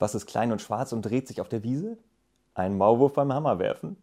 Was ist klein und schwarz und dreht sich auf der Wiese? Ein Maulwurf beim Hammer werfen.